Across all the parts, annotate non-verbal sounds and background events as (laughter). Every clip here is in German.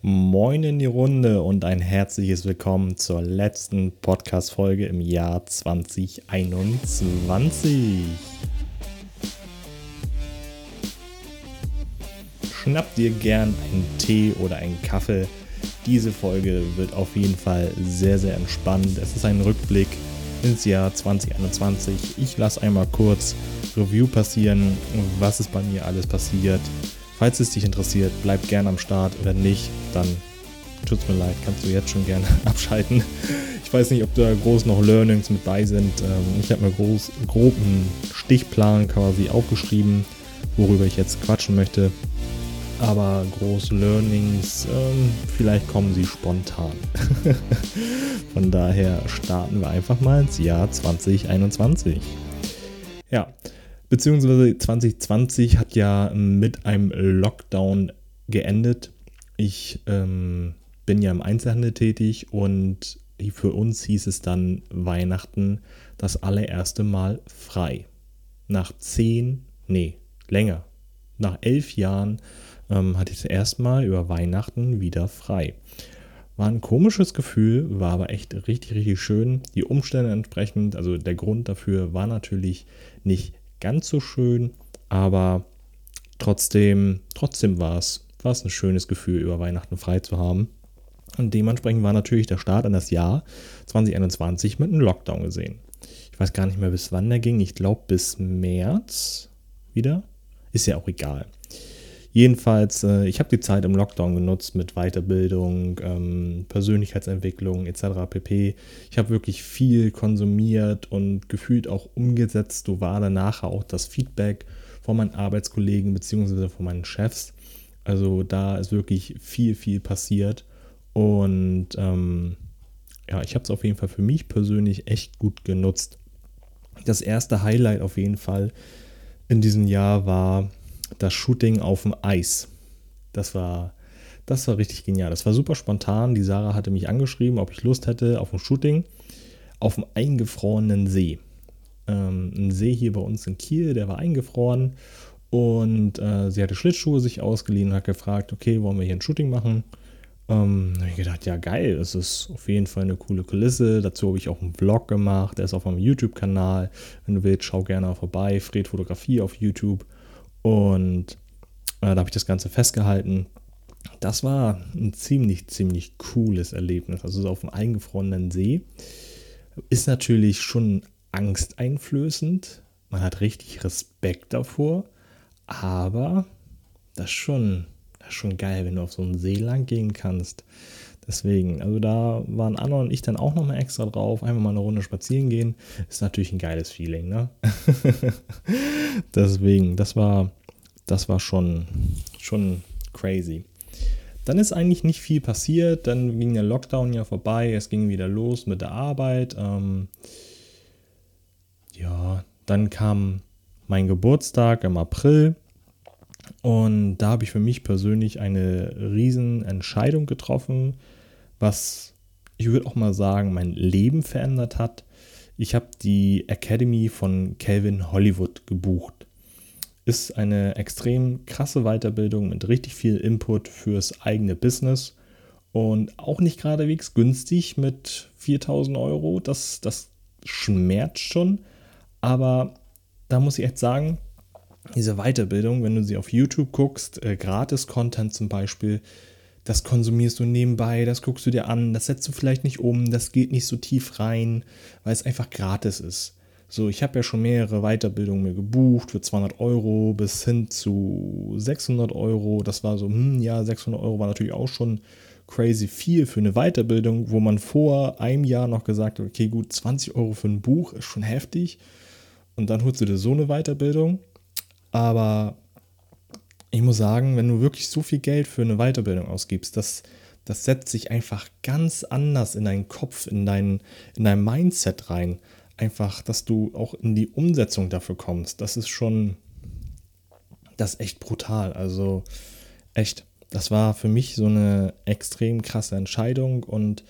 Moin in die Runde und ein herzliches Willkommen zur letzten Podcast-Folge im Jahr 2021. Schnapp dir gern einen Tee oder einen Kaffee. Diese Folge wird auf jeden Fall sehr, sehr entspannt. Es ist ein Rückblick ins Jahr 2021. Ich lasse einmal kurz Review passieren, was ist bei mir alles passiert Falls es dich interessiert, bleib gerne am Start oder nicht, dann tut's mir leid, kannst du jetzt schon gerne (laughs) abschalten. Ich weiß nicht, ob da groß noch Learnings mit bei sind. Ähm, ich habe mir groß, groben Stichplan quasi aufgeschrieben, worüber ich jetzt quatschen möchte. Aber große Learnings, ähm, vielleicht kommen sie spontan. (laughs) Von daher starten wir einfach mal ins Jahr 2021. Ja, Beziehungsweise 2020 hat ja mit einem Lockdown geendet. Ich ähm, bin ja im Einzelhandel tätig und für uns hieß es dann Weihnachten das allererste Mal frei. Nach zehn, nee, länger. Nach elf Jahren ähm, hatte ich das erste Mal über Weihnachten wieder frei. War ein komisches Gefühl, war aber echt richtig, richtig schön. Die Umstände entsprechend, also der Grund dafür war natürlich nicht ganz so schön, aber trotzdem, trotzdem war es, war es ein schönes Gefühl, über Weihnachten frei zu haben. Und dementsprechend war natürlich der Start an das Jahr 2021 mit einem Lockdown gesehen. Ich weiß gar nicht mehr, bis wann der ging. Ich glaube, bis März wieder. Ist ja auch egal. Jedenfalls, äh, ich habe die Zeit im Lockdown genutzt mit Weiterbildung, ähm, Persönlichkeitsentwicklung etc. pp. Ich habe wirklich viel konsumiert und gefühlt auch umgesetzt. So war danach auch das Feedback von meinen Arbeitskollegen bzw. von meinen Chefs. Also da ist wirklich viel, viel passiert. Und ähm, ja, ich habe es auf jeden Fall für mich persönlich echt gut genutzt. Das erste Highlight auf jeden Fall in diesem Jahr war das Shooting auf dem Eis. Das war, das war richtig genial. Das war super spontan. Die Sarah hatte mich angeschrieben, ob ich Lust hätte auf ein Shooting auf dem eingefrorenen See. Ähm, ein See hier bei uns in Kiel, der war eingefroren. Und äh, sie hatte Schlittschuhe sich ausgeliehen und hat gefragt, okay, wollen wir hier ein Shooting machen? Ähm, da habe ich gedacht, ja geil, das ist auf jeden Fall eine coole Kulisse. Dazu habe ich auch einen Vlog gemacht, der ist auf meinem YouTube-Kanal. Wenn du willst, schau gerne vorbei. Fred Fotografie auf YouTube. Und äh, da habe ich das Ganze festgehalten. Das war ein ziemlich, ziemlich cooles Erlebnis. Also so auf dem eingefrorenen See. Ist natürlich schon angsteinflößend. Man hat richtig Respekt davor. Aber das ist schon, das ist schon geil, wenn du auf so einen See lang gehen kannst. Deswegen, also da waren Anna und ich dann auch nochmal extra drauf. Einfach mal eine Runde spazieren gehen. Ist natürlich ein geiles Feeling, ne? (laughs) Deswegen, das war, das war schon, schon crazy. Dann ist eigentlich nicht viel passiert. Dann ging der Lockdown ja vorbei. Es ging wieder los mit der Arbeit. Ähm, ja, dann kam mein Geburtstag im April. Und da habe ich für mich persönlich eine riesen Entscheidung getroffen was ich würde auch mal sagen, mein Leben verändert hat. Ich habe die Academy von Calvin Hollywood gebucht. Ist eine extrem krasse Weiterbildung mit richtig viel Input fürs eigene Business und auch nicht geradewegs günstig mit 4000 Euro. Das, das schmerzt schon, aber da muss ich echt sagen, diese Weiterbildung, wenn du sie auf YouTube guckst, äh, Gratis-Content zum Beispiel, das konsumierst du nebenbei, das guckst du dir an, das setzt du vielleicht nicht um, das geht nicht so tief rein, weil es einfach gratis ist. So, ich habe ja schon mehrere Weiterbildungen mir gebucht für 200 Euro bis hin zu 600 Euro. Das war so, hm, ja, 600 Euro war natürlich auch schon crazy viel für eine Weiterbildung, wo man vor einem Jahr noch gesagt hat, okay, gut, 20 Euro für ein Buch ist schon heftig. Und dann holst du dir so eine Weiterbildung. Aber ich muss sagen, wenn du wirklich so viel Geld für eine Weiterbildung ausgibst, das, das setzt sich einfach ganz anders in deinen Kopf, in dein, in dein Mindset rein. Einfach, dass du auch in die Umsetzung dafür kommst. Das ist schon, das ist echt brutal. Also echt, das war für mich so eine extrem krasse Entscheidung und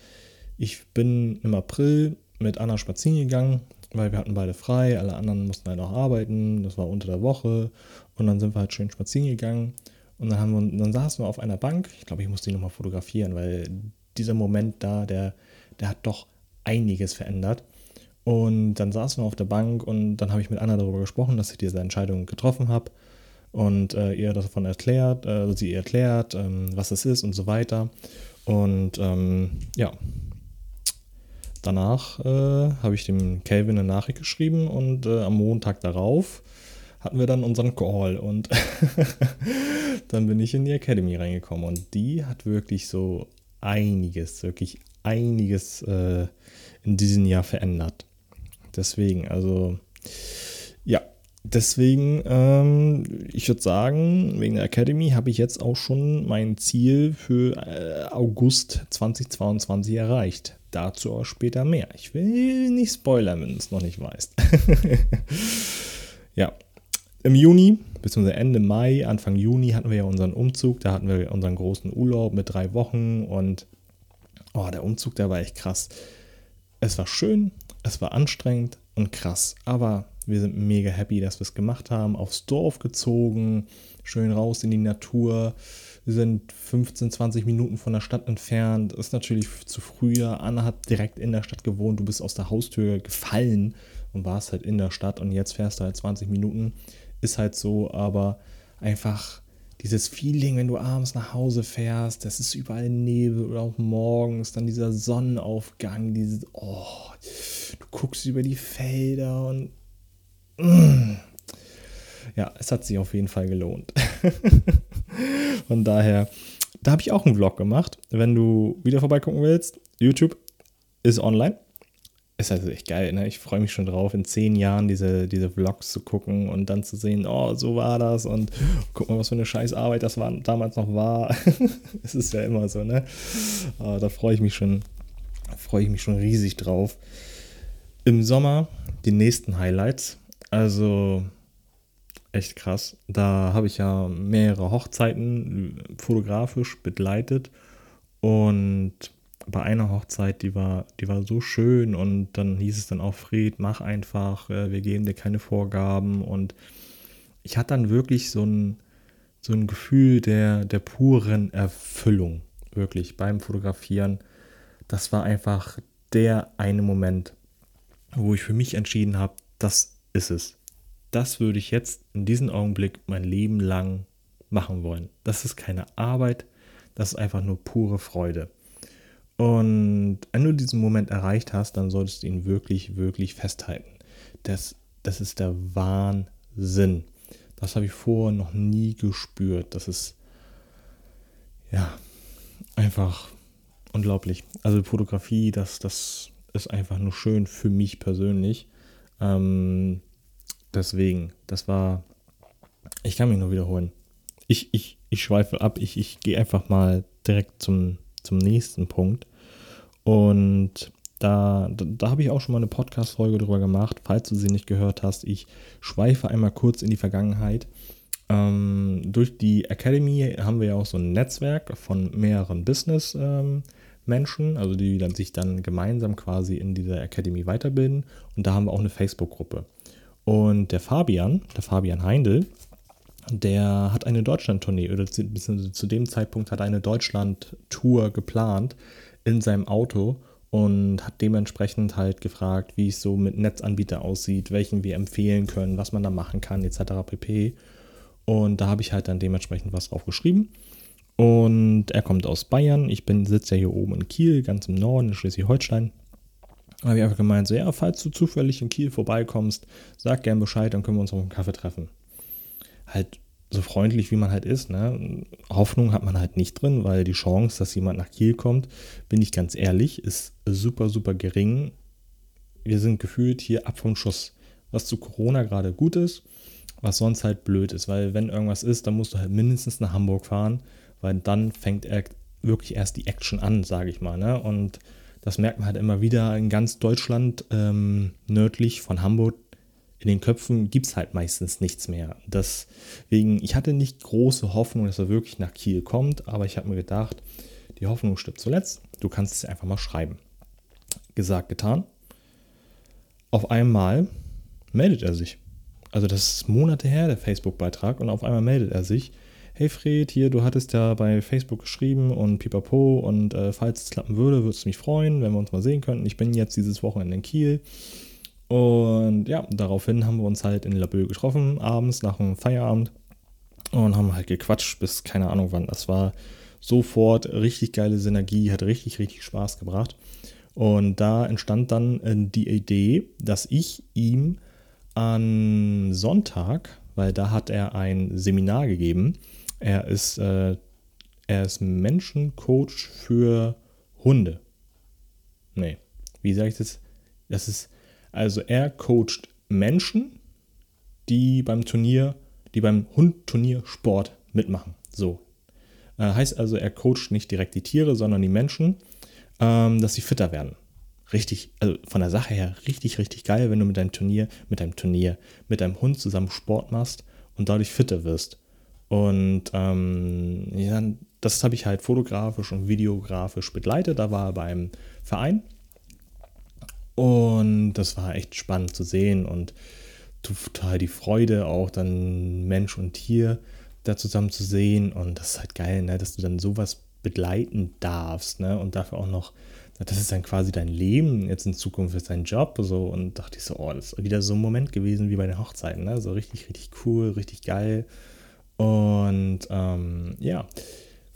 ich bin im April mit Anna spazieren gegangen, weil wir hatten beide frei, alle anderen mussten halt auch arbeiten, das war unter der Woche und dann sind wir halt schön spazieren gegangen Und dann, haben wir, dann saßen wir auf einer Bank. Ich glaube, ich muss die nochmal fotografieren, weil dieser Moment da, der, der hat doch einiges verändert. Und dann saßen wir auf der Bank und dann habe ich mit Anna darüber gesprochen, dass ich diese Entscheidung getroffen habe und äh, ihr davon erklärt, äh, sie erklärt, ähm, was es ist und so weiter. Und ähm, ja, danach äh, habe ich dem Calvin eine Nachricht geschrieben und äh, am Montag darauf hatten wir dann unseren Call und (laughs) dann bin ich in die Academy reingekommen und die hat wirklich so einiges, wirklich einiges äh, in diesem Jahr verändert. Deswegen, also ja, deswegen, ähm, ich würde sagen, wegen der Academy habe ich jetzt auch schon mein Ziel für äh, August 2022 erreicht. Dazu auch später mehr. Ich will nicht spoilern, wenn du es noch nicht weißt. (laughs) ja, im Juni, beziehungsweise Ende Mai, Anfang Juni hatten wir ja unseren Umzug. Da hatten wir unseren großen Urlaub mit drei Wochen und oh, der Umzug, der war echt krass. Es war schön, es war anstrengend und krass, aber wir sind mega happy, dass wir es gemacht haben. Aufs Dorf gezogen, schön raus in die Natur. Wir sind 15, 20 Minuten von der Stadt entfernt. Ist natürlich zu früher. Anna hat direkt in der Stadt gewohnt. Du bist aus der Haustür gefallen und warst halt in der Stadt und jetzt fährst du halt 20 Minuten. Ist halt so, aber einfach dieses Feeling, wenn du abends nach Hause fährst, das ist überall Nebel oder auch morgens, dann dieser Sonnenaufgang, dieses, oh, du guckst über die Felder und mm. ja, es hat sich auf jeden Fall gelohnt. (laughs) Von daher, da habe ich auch einen Vlog gemacht. Wenn du wieder vorbeigucken willst, YouTube ist online ist also echt geil, ne? Ich freue mich schon drauf, in zehn Jahren diese, diese Vlogs zu gucken und dann zu sehen, oh, so war das und guck mal, was für eine scheiß Arbeit das war, damals noch war. (laughs) es ist ja immer so, ne? Aber da freue ich mich schon, freue ich mich schon riesig drauf. Im Sommer die nächsten Highlights. Also echt krass. Da habe ich ja mehrere Hochzeiten fotografisch begleitet und bei einer Hochzeit, die war, die war so schön und dann hieß es dann auch, Fred, mach einfach, äh, wir geben dir keine Vorgaben und ich hatte dann wirklich so ein, so ein Gefühl der, der puren Erfüllung, wirklich beim Fotografieren. Das war einfach der eine Moment, wo ich für mich entschieden habe, das ist es. Das würde ich jetzt in diesem Augenblick mein Leben lang machen wollen. Das ist keine Arbeit, das ist einfach nur pure Freude. Und wenn du diesen Moment erreicht hast, dann solltest du ihn wirklich, wirklich festhalten. Das, das ist der Wahnsinn. Das habe ich vorher noch nie gespürt. Das ist ja einfach unglaublich. Also Fotografie, das, das ist einfach nur schön für mich persönlich. Ähm, deswegen, das war, ich kann mich nur wiederholen. Ich, ich, ich schweife ab, ich, ich gehe einfach mal direkt zum zum nächsten Punkt. Und da, da, da habe ich auch schon mal eine Podcast-Folge drüber gemacht. Falls du sie nicht gehört hast, ich schweife einmal kurz in die Vergangenheit. Ähm, durch die Academy haben wir ja auch so ein Netzwerk von mehreren Business-Menschen, ähm, also die dann, sich dann gemeinsam quasi in dieser Academy weiterbilden. Und da haben wir auch eine Facebook-Gruppe. Und der Fabian, der Fabian Heindl, der hat eine Deutschland-Tournee oder zu, zu dem Zeitpunkt hat er eine Deutschland-Tour geplant in seinem Auto und hat dementsprechend halt gefragt, wie es so mit Netzanbieter aussieht, welchen wir empfehlen können, was man da machen kann, etc. pp. Und da habe ich halt dann dementsprechend was drauf geschrieben. Und er kommt aus Bayern. Ich bin sitze ja hier oben in Kiel, ganz im Norden, in Schleswig-Holstein. Da habe ich einfach gemeint, so ja, falls du zufällig in Kiel vorbeikommst, sag gern Bescheid, dann können wir uns auf einen Kaffee treffen halt so freundlich wie man halt ist. Ne? Hoffnung hat man halt nicht drin, weil die Chance, dass jemand nach Kiel kommt, bin ich ganz ehrlich, ist super, super gering. Wir sind gefühlt hier ab vom Schuss. Was zu Corona gerade gut ist, was sonst halt blöd ist, weil wenn irgendwas ist, dann musst du halt mindestens nach Hamburg fahren, weil dann fängt er wirklich erst die Action an, sage ich mal. Ne? Und das merkt man halt immer wieder in ganz Deutschland, ähm, nördlich von Hamburg, in den Köpfen gibt es halt meistens nichts mehr. Deswegen, ich hatte nicht große Hoffnung, dass er wirklich nach Kiel kommt, aber ich habe mir gedacht, die Hoffnung stirbt zuletzt. Du kannst es einfach mal schreiben. Gesagt, getan. Auf einmal meldet er sich. Also das ist Monate her, der Facebook-Beitrag, und auf einmal meldet er sich. hey Fred, hier, du hattest ja bei Facebook geschrieben und pipapo und äh, falls es klappen würde, würde es mich freuen, wenn wir uns mal sehen könnten. Ich bin jetzt dieses Wochenende in Kiel. Und ja, daraufhin haben wir uns halt in Labö getroffen, abends nach dem Feierabend und haben halt gequatscht bis keine Ahnung wann. Das war sofort richtig geile Synergie, hat richtig, richtig Spaß gebracht. Und da entstand dann äh, die Idee, dass ich ihm an Sonntag, weil da hat er ein Seminar gegeben, er ist, äh, er ist Menschencoach für Hunde. Nee, wie sage ich das? Das ist, also er coacht Menschen, die beim Turnier, die beim Hundturnier Sport mitmachen. So. Äh, heißt also, er coacht nicht direkt die Tiere, sondern die Menschen, ähm, dass sie fitter werden. Richtig, also von der Sache her richtig, richtig geil, wenn du mit deinem Turnier, mit deinem Turnier, mit deinem Hund zusammen Sport machst und dadurch fitter wirst. Und ähm, ja, das habe ich halt fotografisch und videografisch begleitet. Da war er beim Verein. Und das war echt spannend zu sehen und total die Freude, auch dann Mensch und Tier da zusammen zu sehen. Und das ist halt geil, ne, dass du dann sowas begleiten darfst. Ne? Und dafür auch noch, das ist dann quasi dein Leben, jetzt in Zukunft ist dein Job. So. Und dachte ich so, oh, das ist wieder so ein Moment gewesen wie bei den Hochzeiten. Ne? So richtig, richtig cool, richtig geil. Und ähm, ja,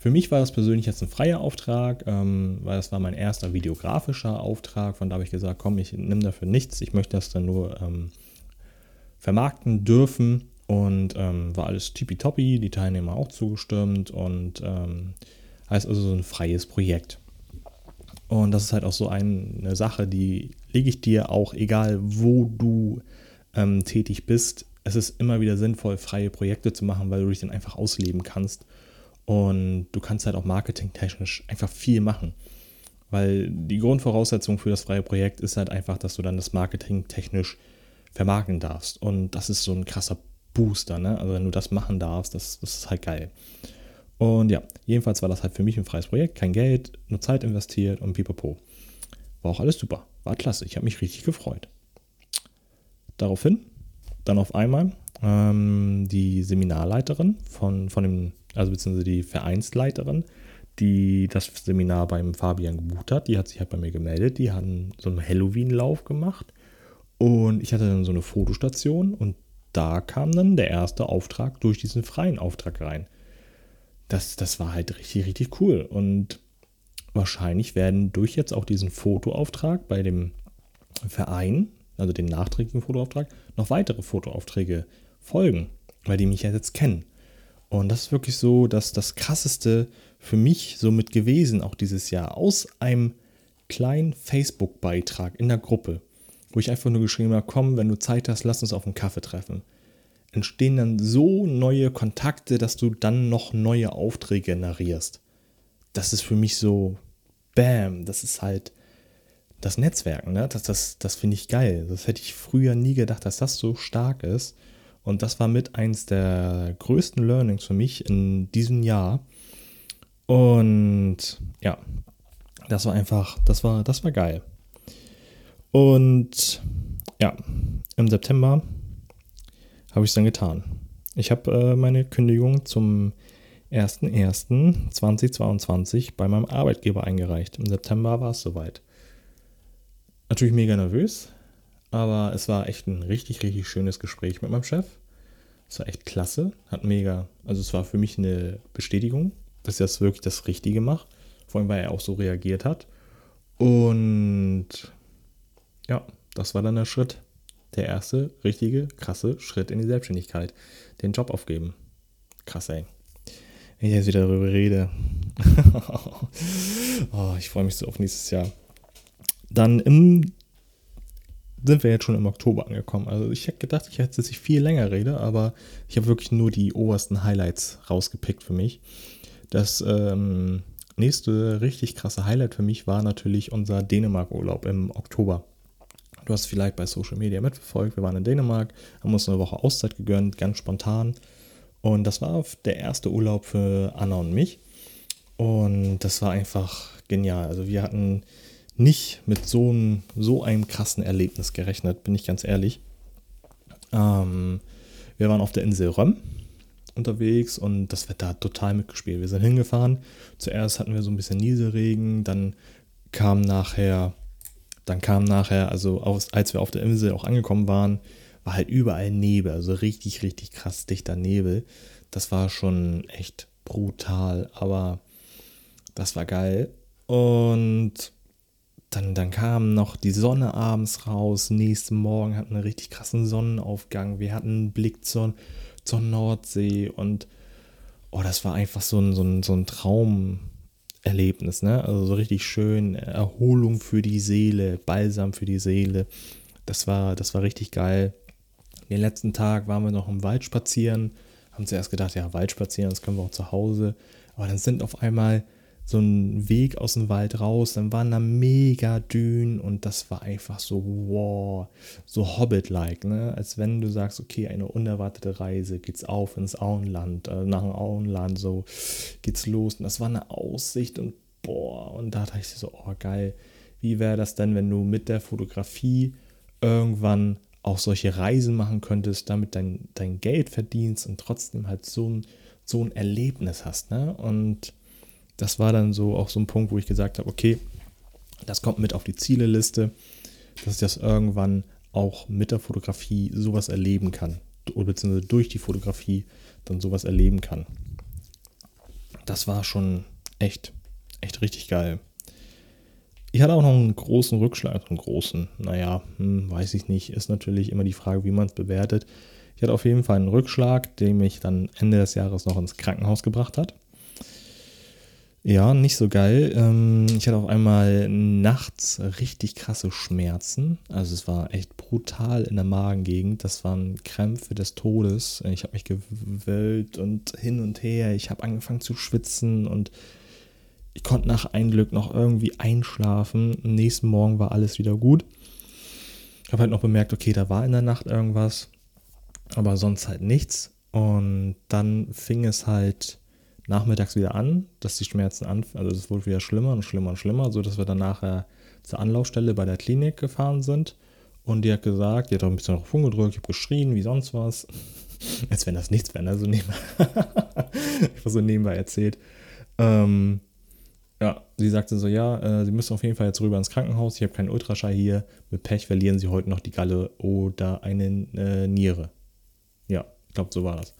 für mich war das persönlich jetzt ein freier Auftrag, ähm, weil das war mein erster videografischer Auftrag. Von da habe ich gesagt, komm, ich nehme dafür nichts. Ich möchte das dann nur ähm, vermarkten dürfen. Und ähm, war alles tippitoppi, die Teilnehmer auch zugestimmt und ähm, heißt also so ein freies Projekt. Und das ist halt auch so eine Sache, die lege ich dir auch, egal wo du ähm, tätig bist, es ist immer wieder sinnvoll, freie Projekte zu machen, weil du dich dann einfach ausleben kannst. Und du kannst halt auch marketingtechnisch einfach viel machen. Weil die Grundvoraussetzung für das freie Projekt ist halt einfach, dass du dann das Marketing technisch vermarkten darfst. Und das ist so ein krasser Booster, ne? Also wenn du das machen darfst, das, das ist halt geil. Und ja, jedenfalls war das halt für mich ein freies Projekt, kein Geld, nur Zeit investiert und pipapo. War auch alles super, war klasse, ich habe mich richtig gefreut. Daraufhin dann auf einmal ähm, die Seminarleiterin von, von dem, also beziehungsweise die Vereinsleiterin, die das Seminar beim Fabian gebucht hat, die hat sich halt bei mir gemeldet. Die hatten so einen Halloween-Lauf gemacht und ich hatte dann so eine Fotostation und da kam dann der erste Auftrag durch diesen freien Auftrag rein. Das, das war halt richtig, richtig cool. Und wahrscheinlich werden durch jetzt auch diesen Fotoauftrag bei dem Verein, also den nachträglichen Fotoauftrag, noch weitere Fotoaufträge folgen, weil die mich ja jetzt kennen. Und das ist wirklich so, dass das krasseste für mich somit gewesen, auch dieses Jahr, aus einem kleinen Facebook-Beitrag in der Gruppe, wo ich einfach nur geschrieben habe, komm, wenn du Zeit hast, lass uns auf einen Kaffee treffen. Entstehen dann so neue Kontakte, dass du dann noch neue Aufträge generierst. Das ist für mich so, bam, das ist halt das Netzwerken, ne? das, das, das finde ich geil. Das hätte ich früher nie gedacht, dass das so stark ist. Und das war mit eins der größten Learnings für mich in diesem Jahr. Und ja, das war einfach, das war, das war geil. Und ja, im September habe ich es dann getan. Ich habe äh, meine Kündigung zum 01.01.2022 bei meinem Arbeitgeber eingereicht. Im September war es soweit natürlich mega nervös, aber es war echt ein richtig, richtig schönes Gespräch mit meinem Chef. Es war echt klasse, hat mega, also es war für mich eine Bestätigung, dass er das wirklich das Richtige macht, vor allem weil er auch so reagiert hat. Und ja, das war dann der Schritt, der erste richtige, krasse Schritt in die Selbstständigkeit, den Job aufgeben. Krass, ey. Wenn ich jetzt wieder darüber rede. (laughs) oh, ich freue mich so auf nächstes Jahr. Dann im, sind wir jetzt schon im Oktober angekommen. Also ich hätte gedacht, ich hätte jetzt viel länger rede, aber ich habe wirklich nur die obersten Highlights rausgepickt für mich. Das ähm, nächste richtig krasse Highlight für mich war natürlich unser Dänemark-Urlaub im Oktober. Du hast vielleicht bei Social Media mitverfolgt. Wir waren in Dänemark, haben uns eine Woche Auszeit gegönnt, ganz spontan. Und das war der erste Urlaub für Anna und mich. Und das war einfach genial. Also wir hatten nicht mit so einem, so einem krassen Erlebnis gerechnet, bin ich ganz ehrlich. Ähm, wir waren auf der Insel Röm unterwegs und das Wetter hat total mitgespielt. Wir sind hingefahren. Zuerst hatten wir so ein bisschen Nieselregen, dann kam nachher, dann kam nachher, also als wir auf der Insel auch angekommen waren, war halt überall Nebel, also richtig, richtig krass dichter Nebel. Das war schon echt brutal, aber das war geil. Und dann, dann kam noch die Sonne abends raus. Nächsten Morgen hatten wir einen richtig krassen Sonnenaufgang. Wir hatten einen Blick zur, zur Nordsee und oh, das war einfach so ein, so ein, so ein Traumerlebnis, ne? Also so richtig schön, Erholung für die Seele, Balsam für die Seele. Das war, das war richtig geil. Den letzten Tag waren wir noch im Wald spazieren, haben zuerst gedacht, ja, Wald spazieren, das können wir auch zu Hause. Aber dann sind auf einmal so ein Weg aus dem Wald raus, dann waren da mega Dünen und das war einfach so, wow, so Hobbit-like, ne? Als wenn du sagst, okay, eine unerwartete Reise, geht's auf ins Auenland, äh, nach dem Auenland, so geht's los. Und das war eine Aussicht und boah, und da dachte ich so, oh geil, wie wäre das denn, wenn du mit der Fotografie irgendwann auch solche Reisen machen könntest, damit dein, dein Geld verdienst und trotzdem halt so ein, so ein Erlebnis hast, ne? Und das war dann so auch so ein Punkt, wo ich gesagt habe, okay, das kommt mit auf die Zieleliste, dass ich das irgendwann auch mit der Fotografie sowas erleben kann, beziehungsweise durch die Fotografie dann sowas erleben kann. Das war schon echt, echt richtig geil. Ich hatte auch noch einen großen Rückschlag, einen großen, naja, hm, weiß ich nicht, ist natürlich immer die Frage, wie man es bewertet. Ich hatte auf jeden Fall einen Rückschlag, der mich dann Ende des Jahres noch ins Krankenhaus gebracht hat. Ja, nicht so geil. Ähm, ich hatte auf einmal nachts richtig krasse Schmerzen. Also es war echt brutal in der Magengegend. Das waren Krämpfe des Todes. Ich habe mich gewölbt und hin und her. Ich habe angefangen zu schwitzen und ich konnte nach einem Glück noch irgendwie einschlafen. Am nächsten Morgen war alles wieder gut. Ich habe halt noch bemerkt, okay, da war in der Nacht irgendwas, aber sonst halt nichts. Und dann fing es halt nachmittags wieder an, dass die Schmerzen an, also es wurde wieder schlimmer und schlimmer und schlimmer, so dass wir dann nachher zur Anlaufstelle bei der Klinik gefahren sind und die hat gesagt, die hat auch ein bisschen drauf rumgedrückt, ich habe geschrien, wie sonst was. (laughs) Als wenn das nichts wäre, also nebenbei. (laughs) ich war so nebenbei erzählt. Ähm, ja, sie sagte so, ja, äh, sie müssen auf jeden Fall jetzt rüber ins Krankenhaus, ich habe keinen Ultraschall hier, mit Pech verlieren sie heute noch die Galle oder eine äh, Niere. Ja, ich glaube, so war das.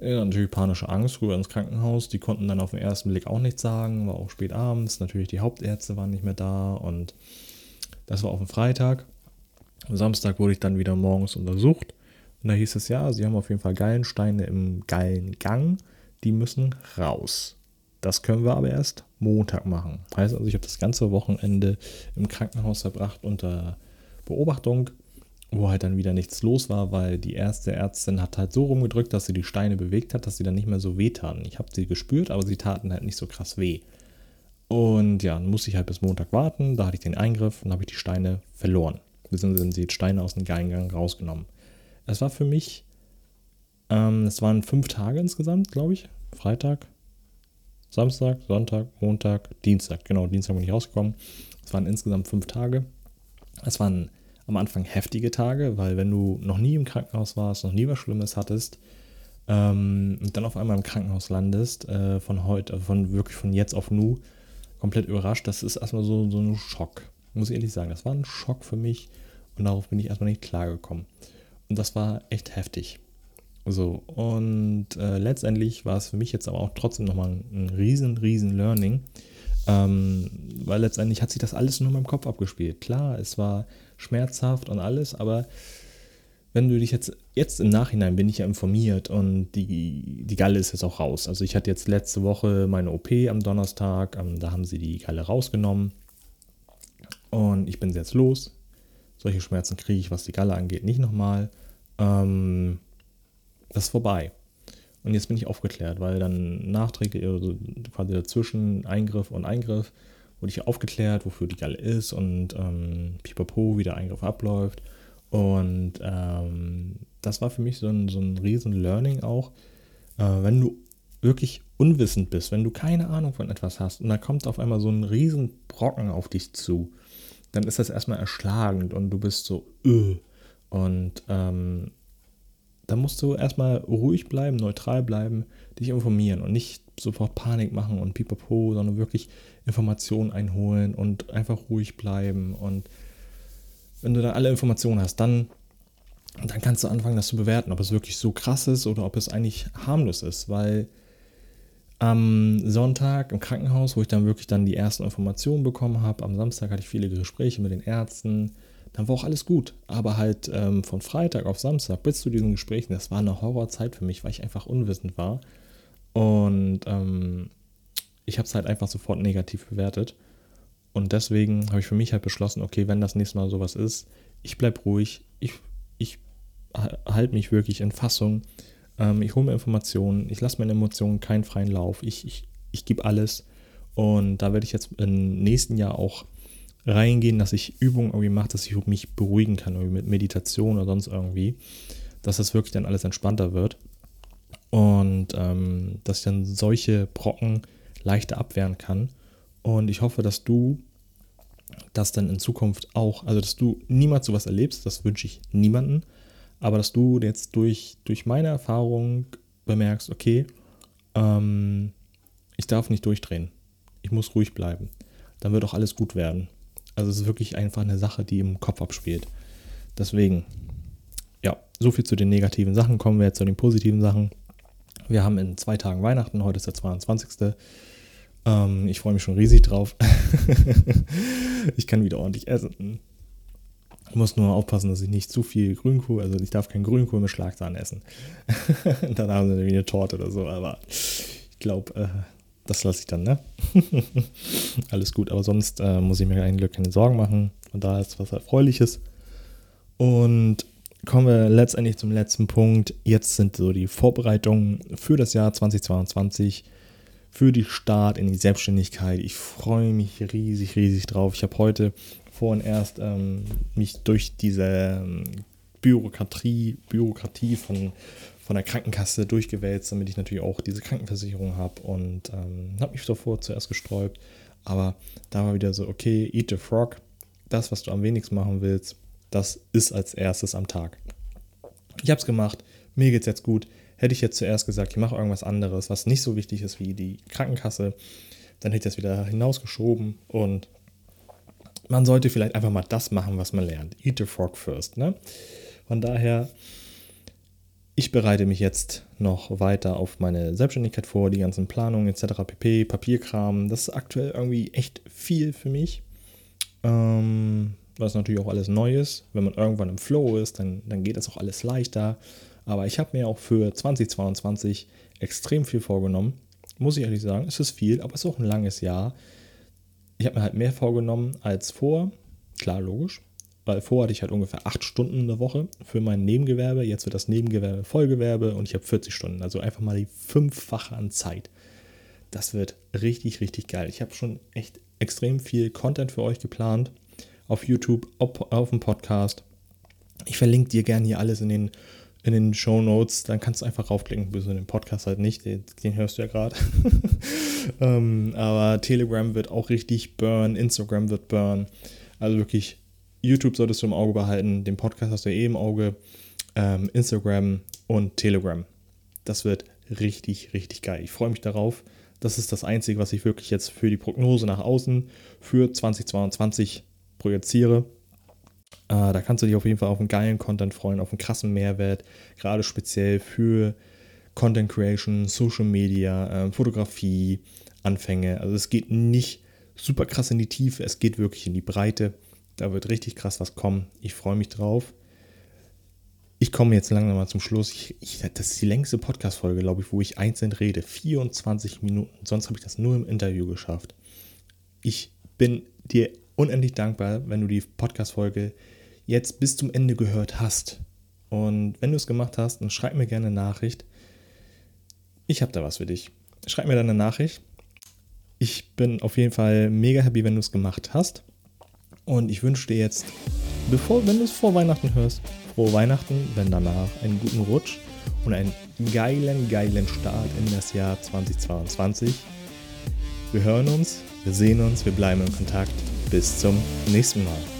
Ja, natürlich panische Angst, rüber ins Krankenhaus. Die konnten dann auf den ersten Blick auch nichts sagen, war auch spät abends. Natürlich die Hauptärzte waren nicht mehr da und das war auf dem Freitag. Am Samstag wurde ich dann wieder morgens untersucht und da hieß es ja, sie haben auf jeden Fall Gallensteine im Gallengang, die müssen raus. Das können wir aber erst Montag machen. Heißt also, ich habe das ganze Wochenende im Krankenhaus verbracht unter Beobachtung wo halt dann wieder nichts los war, weil die erste Ärztin hat halt so rumgedrückt, dass sie die Steine bewegt hat, dass sie dann nicht mehr so weh taten. Ich habe sie gespürt, aber sie taten halt nicht so krass weh. Und ja, dann musste ich halt bis Montag warten, da hatte ich den Eingriff und habe ich die Steine verloren. Beziehungsweise sind die Steine aus dem Geingang rausgenommen. Es war für mich, ähm, es waren fünf Tage insgesamt, glaube ich. Freitag, Samstag, Sonntag, Montag, Dienstag. Genau, Dienstag bin ich rausgekommen. Es waren insgesamt fünf Tage. Es waren am Anfang heftige Tage, weil wenn du noch nie im Krankenhaus warst, noch nie was Schlimmes hattest ähm, und dann auf einmal im Krankenhaus landest, äh, von heute, von wirklich von jetzt auf nu, komplett überrascht, das ist erstmal so, so ein Schock. Muss ich ehrlich sagen, das war ein Schock für mich und darauf bin ich erstmal nicht klargekommen. Und das war echt heftig. So, und äh, letztendlich war es für mich jetzt aber auch trotzdem nochmal ein riesen, riesen Learning, ähm, weil letztendlich hat sich das alles nur in meinem Kopf abgespielt. Klar, es war schmerzhaft und alles, aber wenn du dich jetzt, jetzt im Nachhinein bin ich ja informiert und die, die Galle ist jetzt auch raus. Also ich hatte jetzt letzte Woche meine OP am Donnerstag, ähm, da haben sie die Galle rausgenommen und ich bin jetzt los. Solche Schmerzen kriege ich, was die Galle angeht, nicht nochmal. Ähm, das ist vorbei. Und jetzt bin ich aufgeklärt, weil dann nachträglich, also quasi dazwischen Eingriff und Eingriff, wurde ich aufgeklärt, wofür die Galle ist und ähm, pipapo, wie der Eingriff abläuft. Und ähm, das war für mich so ein, so ein riesen Learning auch. Äh, wenn du wirklich unwissend bist, wenn du keine Ahnung von etwas hast und da kommt auf einmal so ein riesen Brocken auf dich zu, dann ist das erstmal erschlagend und du bist so, öh. Und ähm, da musst du erstmal ruhig bleiben, neutral bleiben, dich informieren und nicht sofort Panik machen und pipapo, sondern wirklich Informationen einholen und einfach ruhig bleiben. Und wenn du dann alle Informationen hast, dann, dann kannst du anfangen, das zu bewerten, ob es wirklich so krass ist oder ob es eigentlich harmlos ist, weil am Sonntag im Krankenhaus, wo ich dann wirklich dann die ersten Informationen bekommen habe, am Samstag hatte ich viele Gespräche mit den Ärzten, dann war auch alles gut. Aber halt ähm, von Freitag auf Samstag bis zu diesen Gesprächen, das war eine Horrorzeit für mich, weil ich einfach unwissend war. Und ähm, ich habe es halt einfach sofort negativ bewertet. Und deswegen habe ich für mich halt beschlossen, okay, wenn das nächste Mal sowas ist, ich bleibe ruhig, ich, ich halte mich wirklich in Fassung, ähm, ich hole mir Informationen, ich lasse meine Emotionen keinen freien Lauf, ich, ich, ich gebe alles. Und da werde ich jetzt im nächsten Jahr auch reingehen, dass ich Übungen irgendwie mache, dass ich mich beruhigen kann, irgendwie mit Meditation oder sonst irgendwie, dass das wirklich dann alles entspannter wird und ähm, dass ich dann solche Brocken leichter abwehren kann. Und ich hoffe, dass du das dann in Zukunft auch, also dass du niemals sowas erlebst, das wünsche ich niemanden, aber dass du jetzt durch, durch meine Erfahrung bemerkst, okay, ähm, ich darf nicht durchdrehen, ich muss ruhig bleiben, dann wird auch alles gut werden. Also es ist wirklich einfach eine Sache, die im Kopf abspielt. Deswegen, ja, so viel zu den negativen Sachen. Kommen wir jetzt zu den positiven Sachen. Wir haben in zwei Tagen Weihnachten, heute ist der 22. Ähm, ich freue mich schon riesig drauf. (laughs) ich kann wieder ordentlich essen. Ich muss nur aufpassen, dass ich nicht zu viel Grünkohl, also ich darf kein Grünkohl mit Schlagsahne essen. (laughs) dann haben sie nämlich eine Torte oder so, aber ich glaube, äh, das lasse ich dann, ne? (laughs) Alles gut, aber sonst äh, muss ich mir eigentlich keine Sorgen machen. Und da ist was Erfreuliches. Und kommen wir letztendlich zum letzten Punkt. Jetzt sind so die Vorbereitungen für das Jahr 2022, für die Start in die Selbstständigkeit. Ich freue mich riesig, riesig drauf. Ich habe heute vorhin erst ähm, mich durch diese ähm, Bürokratie, Bürokratie von von der Krankenkasse durchgewälzt, damit ich natürlich auch diese Krankenversicherung habe und ähm, habe mich davor zuerst gesträubt. Aber da war wieder so, okay, eat the frog. Das, was du am wenigsten machen willst, das ist als erstes am Tag. Ich habe es gemacht, mir geht es jetzt gut. Hätte ich jetzt zuerst gesagt, ich mache irgendwas anderes, was nicht so wichtig ist wie die Krankenkasse, dann hätte ich das wieder hinausgeschoben und man sollte vielleicht einfach mal das machen, was man lernt. Eat the frog first. Ne? Von daher ich bereite mich jetzt noch weiter auf meine Selbstständigkeit vor, die ganzen Planungen etc. pp, Papierkram. Das ist aktuell irgendwie echt viel für mich. Ähm, was natürlich auch alles neu ist. Wenn man irgendwann im Flow ist, dann, dann geht das auch alles leichter. Aber ich habe mir auch für 2022 extrem viel vorgenommen. Muss ich ehrlich sagen, es ist viel, aber es ist auch ein langes Jahr. Ich habe mir halt mehr vorgenommen als vor. Klar, logisch weil vorher hatte ich halt ungefähr acht Stunden in der Woche für mein Nebengewerbe. Jetzt wird das Nebengewerbe Vollgewerbe und ich habe 40 Stunden. Also einfach mal die fünffache an Zeit. Das wird richtig, richtig geil. Ich habe schon echt extrem viel Content für euch geplant. Auf YouTube, auf, auf dem Podcast. Ich verlinke dir gerne hier alles in den, in den Show Notes. Dann kannst du einfach raufklicken, bis in den Podcast halt nicht. Den, den hörst du ja gerade. (laughs) ähm, aber Telegram wird auch richtig burn. Instagram wird burn. Also wirklich YouTube solltest du im Auge behalten, den Podcast hast du eh im Auge, ähm, Instagram und Telegram. Das wird richtig, richtig geil. Ich freue mich darauf. Das ist das Einzige, was ich wirklich jetzt für die Prognose nach außen für 2022 projiziere. Äh, da kannst du dich auf jeden Fall auf einen geilen Content freuen, auf einen krassen Mehrwert, gerade speziell für Content Creation, Social Media, äh, Fotografie, Anfänge. Also es geht nicht super krass in die Tiefe, es geht wirklich in die Breite. Da wird richtig krass was kommen. Ich freue mich drauf. Ich komme jetzt langsam mal zum Schluss. Ich, ich, das ist die längste Podcast-Folge, glaube ich, wo ich einzeln rede. 24 Minuten. Sonst habe ich das nur im Interview geschafft. Ich bin dir unendlich dankbar, wenn du die Podcast-Folge jetzt bis zum Ende gehört hast. Und wenn du es gemacht hast, dann schreib mir gerne eine Nachricht. Ich habe da was für dich. Schreib mir dann eine Nachricht. Ich bin auf jeden Fall mega happy, wenn du es gemacht hast. Und ich wünsche dir jetzt, bevor, wenn du es vor Weihnachten hörst, frohe Weihnachten, wenn danach einen guten Rutsch und einen geilen, geilen Start in das Jahr 2022. Wir hören uns, wir sehen uns, wir bleiben in Kontakt. Bis zum nächsten Mal.